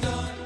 done.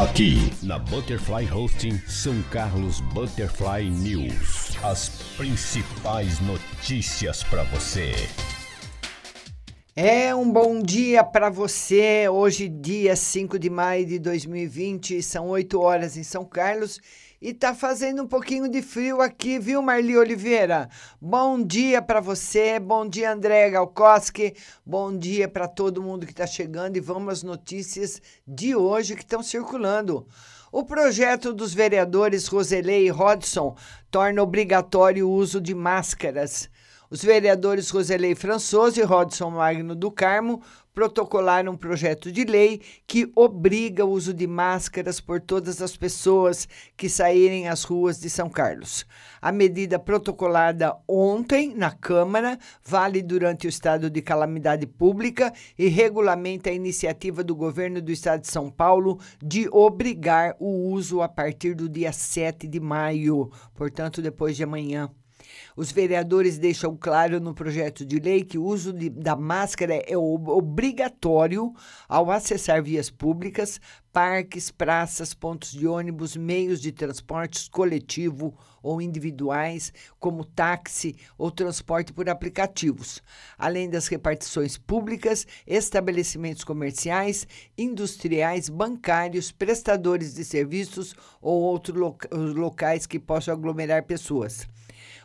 Aqui na Butterfly Hosting São Carlos Butterfly News. As principais notícias para você. É um bom dia para você. Hoje, dia 5 de maio de 2020, são 8 horas em São Carlos e tá fazendo um pouquinho de frio aqui, viu, Marli Oliveira? Bom dia para você, bom dia, André Galkoski, bom dia para todo mundo que está chegando e vamos às notícias de hoje que estão circulando. O projeto dos vereadores Roselei e Rodson torna obrigatório o uso de máscaras. Os vereadores Roselei Françoso e Rodson Magno do Carmo protocolaram um projeto de lei que obriga o uso de máscaras por todas as pessoas que saírem às ruas de São Carlos. A medida protocolada ontem na Câmara vale durante o estado de calamidade pública e regulamenta a iniciativa do governo do estado de São Paulo de obrigar o uso a partir do dia 7 de maio, portanto, depois de amanhã. Os vereadores deixam claro no projeto de lei que o uso de, da máscara é obrigatório ao acessar vias públicas, parques, praças, pontos de ônibus, meios de transportes coletivo ou individuais, como táxi ou transporte por aplicativos, além das repartições públicas, estabelecimentos comerciais, industriais, bancários, prestadores de serviços ou outros locais que possam aglomerar pessoas.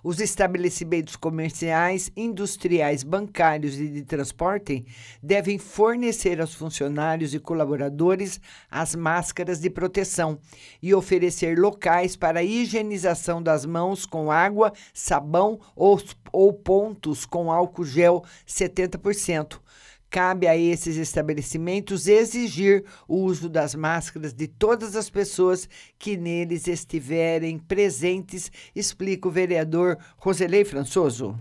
Os estabelecimentos comerciais, industriais, bancários e de transporte devem fornecer aos funcionários e colaboradores as máscaras de proteção e oferecer locais para higienização das mãos com água, sabão ou, ou pontos com álcool gel 70% cabe a esses estabelecimentos exigir o uso das máscaras de todas as pessoas que neles estiverem presentes, explica o vereador Roselei Françoso.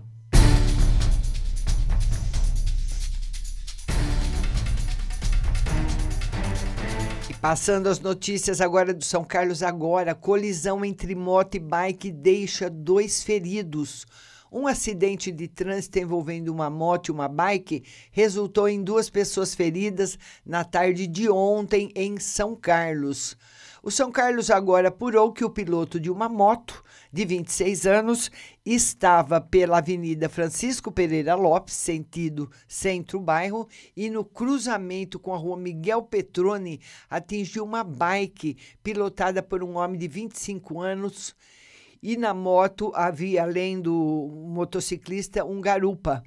Passando as notícias agora do São Carlos agora, colisão entre moto e bike deixa dois feridos. Um acidente de trânsito envolvendo uma moto e uma bike resultou em duas pessoas feridas na tarde de ontem em São Carlos. O São Carlos agora apurou que o piloto de uma moto de 26 anos estava pela Avenida Francisco Pereira Lopes, sentido centro-bairro, e no cruzamento com a rua Miguel Petrone atingiu uma bike pilotada por um homem de 25 anos e na moto havia, além do motociclista, um garupa.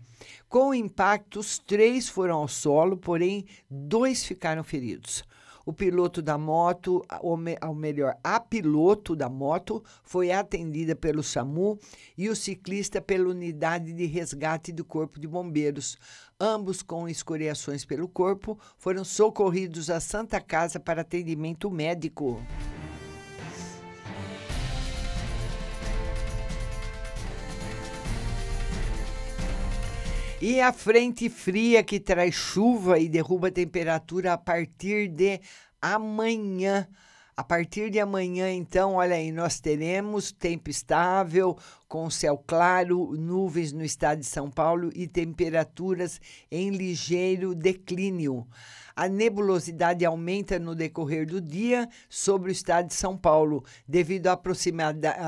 Com o impacto, os três foram ao solo, porém, dois ficaram feridos. O piloto da moto, ou melhor, a piloto da moto, foi atendida pelo SAMU e o ciclista pela unidade de resgate do Corpo de Bombeiros. Ambos com escoriações pelo corpo foram socorridos à Santa Casa para atendimento médico. E a frente fria que traz chuva e derruba a temperatura a partir de amanhã. A partir de amanhã, então, olha aí, nós teremos tempo estável, com céu claro, nuvens no estado de São Paulo e temperaturas em ligeiro declínio. A nebulosidade aumenta no decorrer do dia sobre o estado de São Paulo, devido à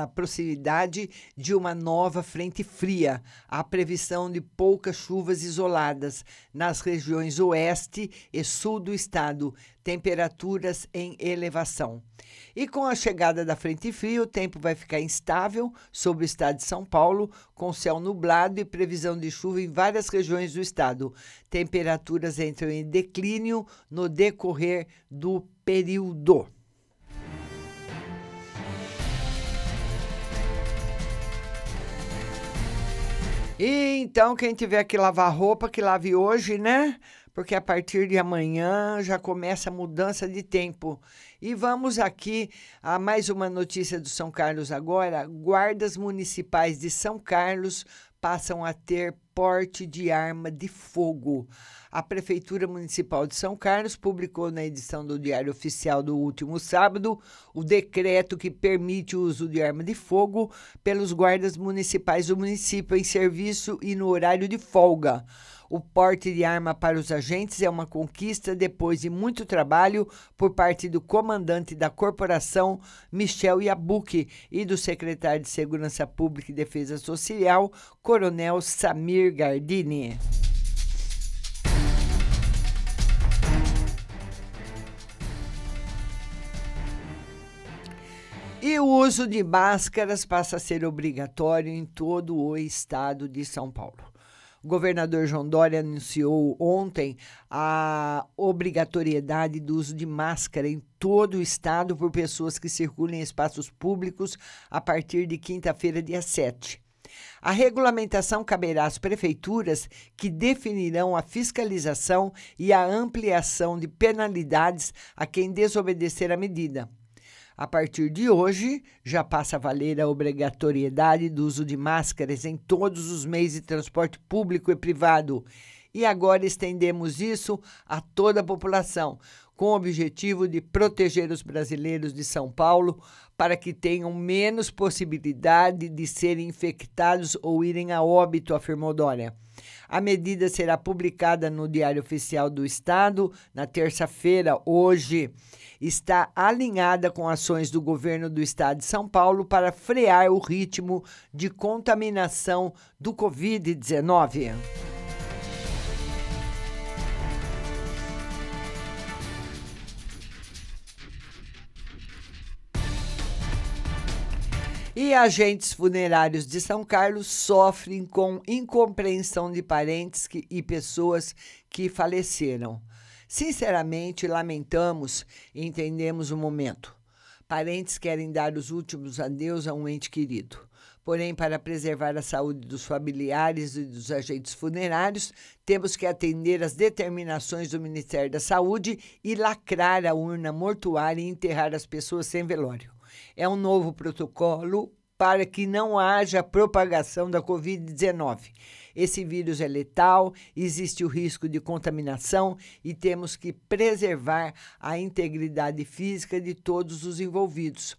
proximidade de uma nova frente fria. Há previsão de poucas chuvas isoladas nas regiões oeste e sul do estado, temperaturas em elevação. E com a chegada da frente fria, o tempo vai ficar instável sobre o estado de São Paulo, com céu nublado e previsão de chuva em várias regiões do estado. Temperaturas entram em declínio no decorrer do período. E então, quem tiver que lavar roupa, que lave hoje, né? Porque a partir de amanhã já começa a mudança de tempo. E vamos aqui a mais uma notícia do São Carlos agora. Guardas municipais de São Carlos passam a ter porte de arma de fogo. A Prefeitura Municipal de São Carlos publicou na edição do Diário Oficial do último sábado o decreto que permite o uso de arma de fogo pelos guardas municipais do município em serviço e no horário de folga. O porte de arma para os agentes é uma conquista depois de muito trabalho por parte do comandante da corporação, Michel Yabuki, e do secretário de Segurança Pública e Defesa Social, Coronel Samir Gardini. E o uso de máscaras passa a ser obrigatório em todo o estado de São Paulo. O governador João Dória anunciou ontem a obrigatoriedade do uso de máscara em todo o estado por pessoas que circulam em espaços públicos a partir de quinta-feira, dia 7. A regulamentação caberá às prefeituras que definirão a fiscalização e a ampliação de penalidades a quem desobedecer a medida. A partir de hoje, já passa a valer a obrigatoriedade do uso de máscaras em todos os meios de transporte público e privado. E agora estendemos isso a toda a população, com o objetivo de proteger os brasileiros de São Paulo para que tenham menos possibilidade de serem infectados ou irem a óbito, afirmou Dória. A medida será publicada no Diário Oficial do Estado na terça-feira, hoje está alinhada com ações do governo do estado de São Paulo para frear o ritmo de contaminação do Covid-19. E agentes funerários de São Carlos sofrem com incompreensão de parentes que, e pessoas que faleceram. Sinceramente, lamentamos e entendemos o momento. Parentes querem dar os últimos adeus a um ente querido. Porém, para preservar a saúde dos familiares e dos agentes funerários, temos que atender às determinações do Ministério da Saúde e lacrar a urna mortuária e enterrar as pessoas sem velório. É um novo protocolo para que não haja propagação da Covid-19. Esse vírus é letal, existe o risco de contaminação e temos que preservar a integridade física de todos os envolvidos.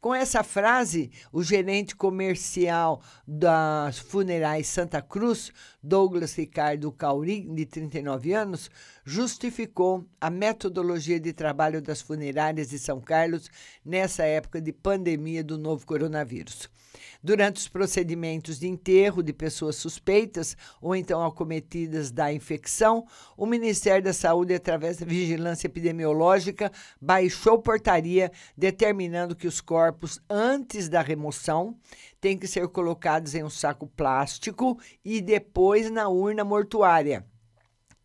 Com essa frase, o gerente comercial das Funerais Santa Cruz, Douglas Ricardo Caurim, de 39 anos, justificou a metodologia de trabalho das funerárias de São Carlos nessa época de pandemia do novo coronavírus. Durante os procedimentos de enterro de pessoas suspeitas ou então acometidas da infecção, o Ministério da Saúde, através da vigilância epidemiológica, baixou portaria determinando que os corpos, antes da remoção, têm que ser colocados em um saco plástico e depois na urna mortuária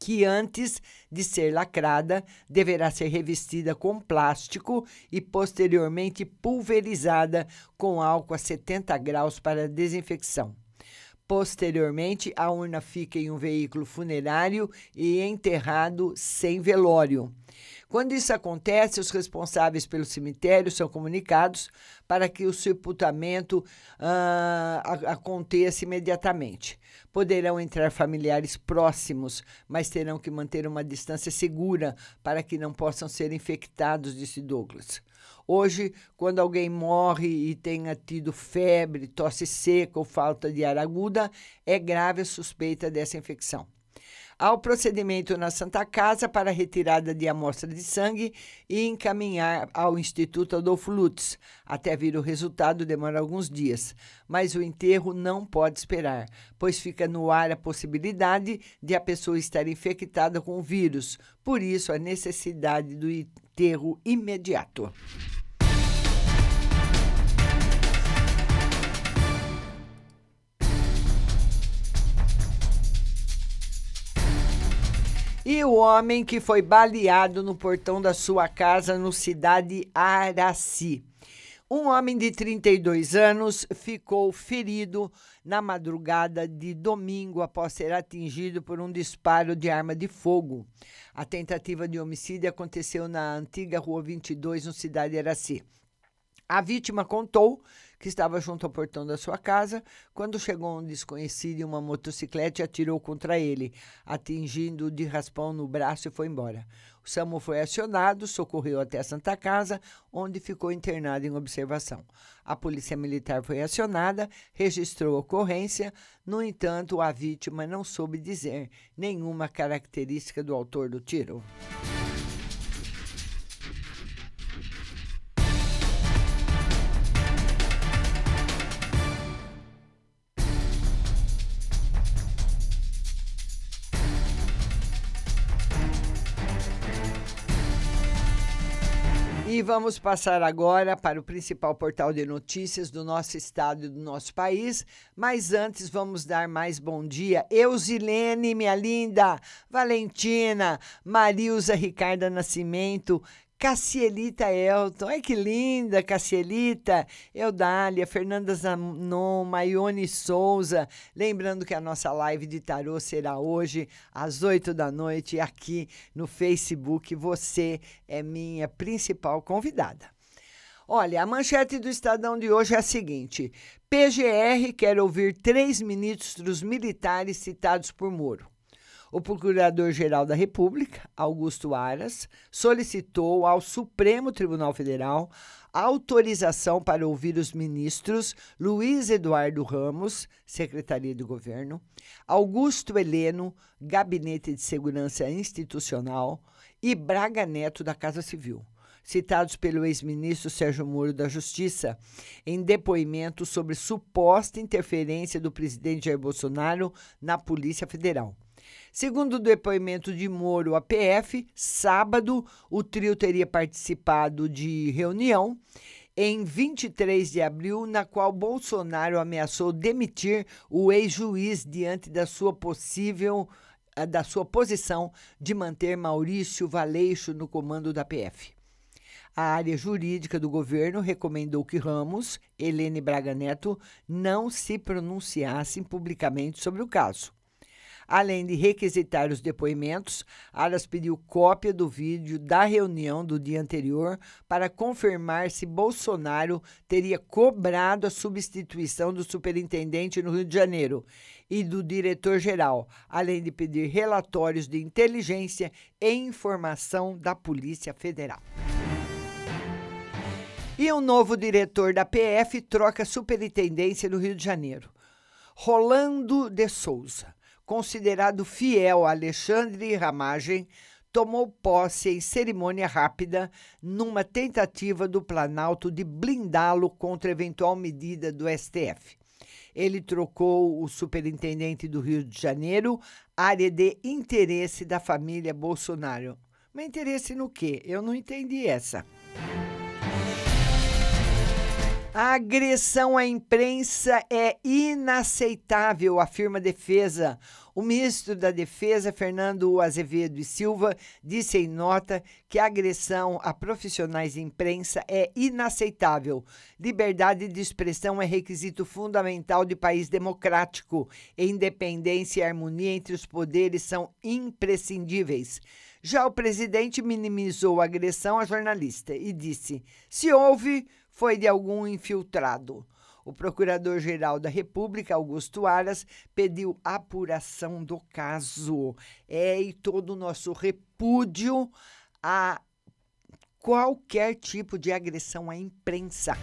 que antes de ser lacrada deverá ser revestida com plástico e posteriormente pulverizada com álcool a 70 graus para desinfecção. Posteriormente, a urna fica em um veículo funerário e enterrado sem velório. Quando isso acontece, os responsáveis pelo cemitério são comunicados para que o sepultamento uh, aconteça imediatamente. Poderão entrar familiares próximos, mas terão que manter uma distância segura para que não possam ser infectados, disse Douglas. Hoje, quando alguém morre e tenha tido febre, tosse seca ou falta de ar aguda, é grave a suspeita dessa infecção ao procedimento na Santa Casa para retirada de amostra de sangue e encaminhar ao Instituto Adolfo Lutz. Até vir o resultado demora alguns dias, mas o enterro não pode esperar, pois fica no ar a possibilidade de a pessoa estar infectada com o vírus. Por isso, a necessidade do enterro imediato. E o homem que foi baleado no portão da sua casa no cidade Araci. Um homem de 32 anos ficou ferido na madrugada de domingo após ser atingido por um disparo de arma de fogo. A tentativa de homicídio aconteceu na antiga Rua 22, no Cidade Araci. A vítima contou que estava junto ao portão da sua casa quando chegou um desconhecido em uma motocicleta e atirou contra ele, atingindo-o de raspão no braço e foi embora. O SAMU foi acionado, socorreu até a Santa Casa, onde ficou internado em observação. A Polícia Militar foi acionada, registrou a ocorrência, no entanto, a vítima não soube dizer nenhuma característica do autor do tiro. Vamos passar agora para o principal portal de notícias do nosso estado e do nosso país. Mas antes, vamos dar mais bom dia. Eusilene, minha linda, Valentina, Marilza Ricarda Nascimento, Cassielita Elton, ai que linda, Cassielita, Eudália, Fernanda Zanon, Maione Souza. Lembrando que a nossa live de tarô será hoje às 8 da noite aqui no Facebook. Você é minha principal convidada. Olha, a manchete do Estadão de hoje é a seguinte: PGR quer ouvir três ministros militares citados por Moro. O Procurador-Geral da República, Augusto Aras, solicitou ao Supremo Tribunal Federal autorização para ouvir os ministros Luiz Eduardo Ramos, Secretaria de Governo, Augusto Heleno, Gabinete de Segurança Institucional e Braga Neto, da Casa Civil citados pelo ex-ministro Sérgio Moro da Justiça, em depoimento sobre suposta interferência do presidente Jair Bolsonaro na Polícia Federal. Segundo o depoimento de Moro à PF, sábado o trio teria participado de reunião em 23 de abril, na qual Bolsonaro ameaçou demitir o ex-juiz diante da sua possível eh, da sua posição de manter Maurício Valeixo no comando da PF. A área jurídica do governo recomendou que Ramos, Helene Braga Neto, não se pronunciassem publicamente sobre o caso. Além de requisitar os depoimentos, Aras pediu cópia do vídeo da reunião do dia anterior para confirmar se Bolsonaro teria cobrado a substituição do superintendente no Rio de Janeiro e do diretor-geral, além de pedir relatórios de inteligência e informação da Polícia Federal. E o um novo diretor da PF troca superintendência no Rio de Janeiro. Rolando de Souza considerado fiel a Alexandre Ramagem, tomou posse em cerimônia rápida numa tentativa do Planalto de blindá-lo contra eventual medida do STF. Ele trocou o superintendente do Rio de Janeiro, área de interesse da família Bolsonaro. Mas interesse no quê? Eu não entendi essa. A agressão à imprensa é inaceitável, afirma a defesa. O ministro da Defesa, Fernando Azevedo e Silva, disse em nota que a agressão a profissionais de imprensa é inaceitável. Liberdade de expressão é requisito fundamental de país democrático. Independência e harmonia entre os poderes são imprescindíveis. Já o presidente minimizou a agressão à jornalista e disse: se houve foi de algum infiltrado. O Procurador-Geral da República, Augusto Aras, pediu apuração do caso. É e todo o nosso repúdio a qualquer tipo de agressão à imprensa.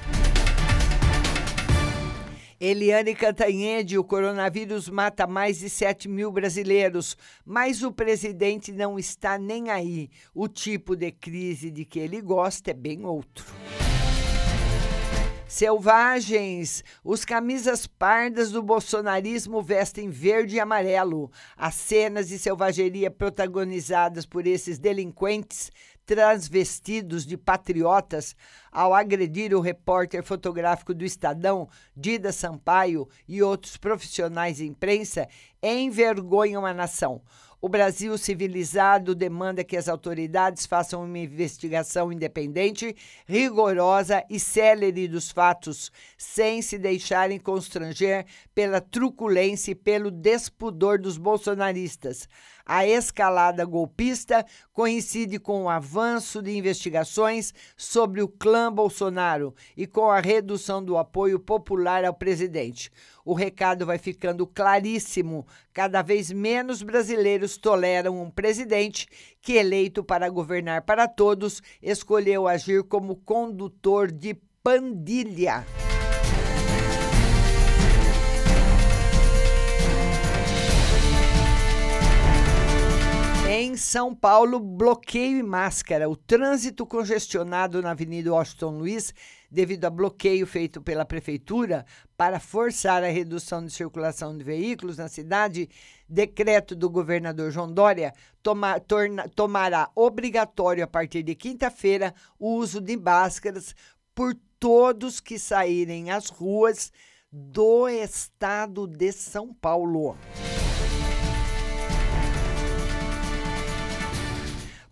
Eliane Cantanhede, o coronavírus mata mais de 7 mil brasileiros, mas o presidente não está nem aí. O tipo de crise de que ele gosta é bem outro. Selvagens, os camisas pardas do bolsonarismo vestem verde e amarelo. As cenas de selvageria protagonizadas por esses delinquentes transvestidos de patriotas ao agredir o repórter fotográfico do Estadão, Dida Sampaio, e outros profissionais de imprensa envergonham a nação. O Brasil civilizado demanda que as autoridades façam uma investigação independente, rigorosa e célere dos fatos, sem se deixarem constranger pela truculência e pelo despudor dos bolsonaristas. A escalada golpista coincide com o avanço de investigações sobre o clã Bolsonaro e com a redução do apoio popular ao presidente. O recado vai ficando claríssimo: cada vez menos brasileiros toleram um presidente que, eleito para governar para todos, escolheu agir como condutor de pandilha. Em São Paulo, bloqueio e máscara. O trânsito congestionado na Avenida Washington Luiz, devido a bloqueio feito pela Prefeitura para forçar a redução de circulação de veículos na cidade, decreto do governador João Dória toma, torna, tomará obrigatório a partir de quinta-feira o uso de máscaras por todos que saírem às ruas do estado de São Paulo.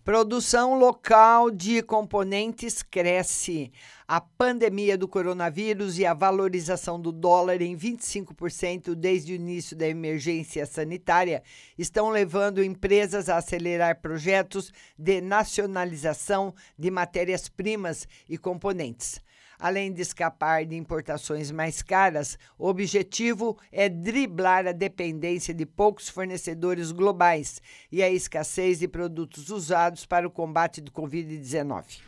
Produção local de componentes cresce. A pandemia do coronavírus e a valorização do dólar em 25% desde o início da emergência sanitária estão levando empresas a acelerar projetos de nacionalização de matérias-primas e componentes. Além de escapar de importações mais caras, o objetivo é driblar a dependência de poucos fornecedores globais e a escassez de produtos usados para o combate do Covid-19.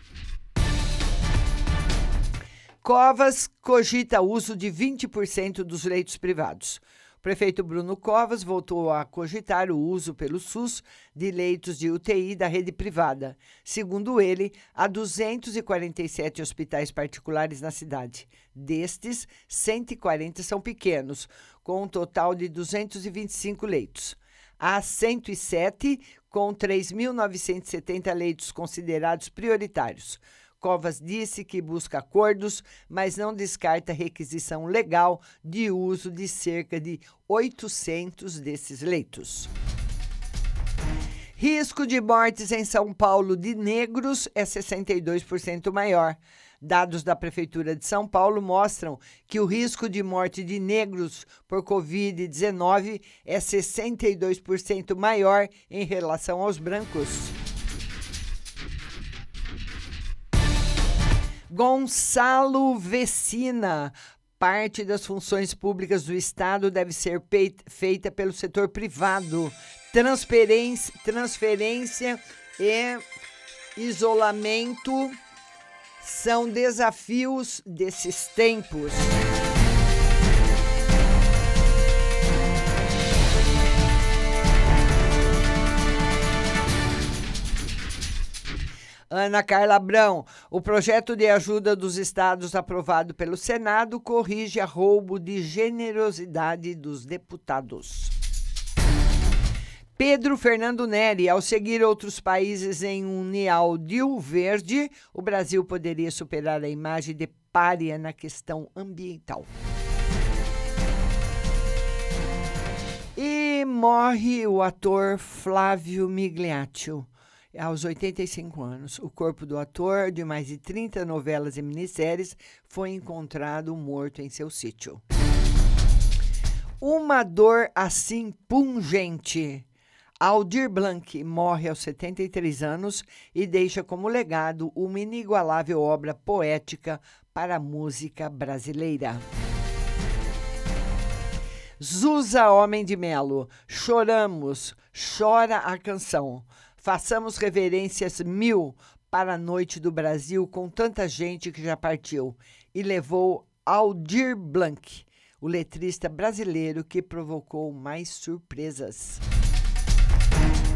Covas cogita uso de 20% dos leitos privados. Prefeito Bruno Covas voltou a cogitar o uso pelo SUS de leitos de UTI da rede privada. Segundo ele, há 247 hospitais particulares na cidade. Destes, 140 são pequenos, com um total de 225 leitos. Há 107 com 3.970 leitos considerados prioritários. Covas disse que busca acordos, mas não descarta requisição legal de uso de cerca de 800 desses leitos. Risco de mortes em São Paulo de negros é 62% maior. Dados da Prefeitura de São Paulo mostram que o risco de morte de negros por Covid-19 é 62% maior em relação aos brancos. Gonçalo Vecina. Parte das funções públicas do Estado deve ser feita pelo setor privado. Transferência, transferência e isolamento são desafios desses tempos. Ana Carla Abrão, o projeto de ajuda dos estados aprovado pelo Senado corrige a roubo de generosidade dos deputados. Pedro Fernando Neri, ao seguir outros países em um nealdil verde, o Brasil poderia superar a imagem de párea na questão ambiental. E morre o ator Flávio Migliaccio aos 85 anos. O corpo do ator, de mais de 30 novelas e minisséries, foi encontrado morto em seu sítio. Uma dor assim pungente. Aldir Blanc morre aos 73 anos e deixa como legado uma inigualável obra poética para a música brasileira. Zusa Homem de Melo, choramos, chora a canção. Façamos reverências mil para a noite do Brasil com tanta gente que já partiu e levou Aldir Blanc, o letrista brasileiro que provocou mais surpresas.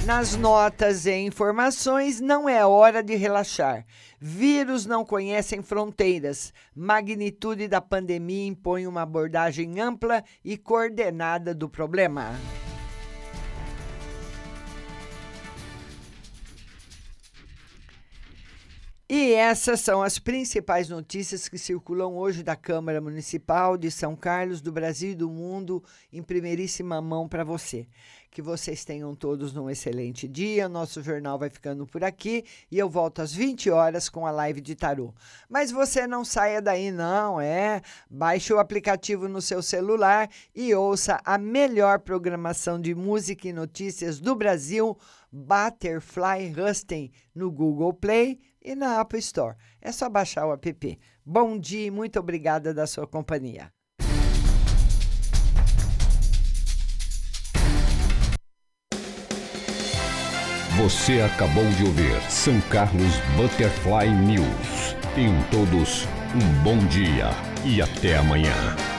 Nas notas e informações, não é hora de relaxar. Vírus não conhecem fronteiras. Magnitude da pandemia impõe uma abordagem ampla e coordenada do problema. E essas são as principais notícias que circulam hoje da Câmara Municipal de São Carlos, do Brasil e do mundo, em primeiríssima mão para você. Que vocês tenham todos um excelente dia. Nosso jornal vai ficando por aqui e eu volto às 20 horas com a live de tarô. Mas você não saia daí, não, é? Baixe o aplicativo no seu celular e ouça a melhor programação de música e notícias do Brasil, Butterfly Husting, no Google Play e na Apple Store. É só baixar o app. Bom dia e muito obrigada da sua companhia. Você acabou de ouvir São Carlos Butterfly News. Tenham todos um bom dia e até amanhã.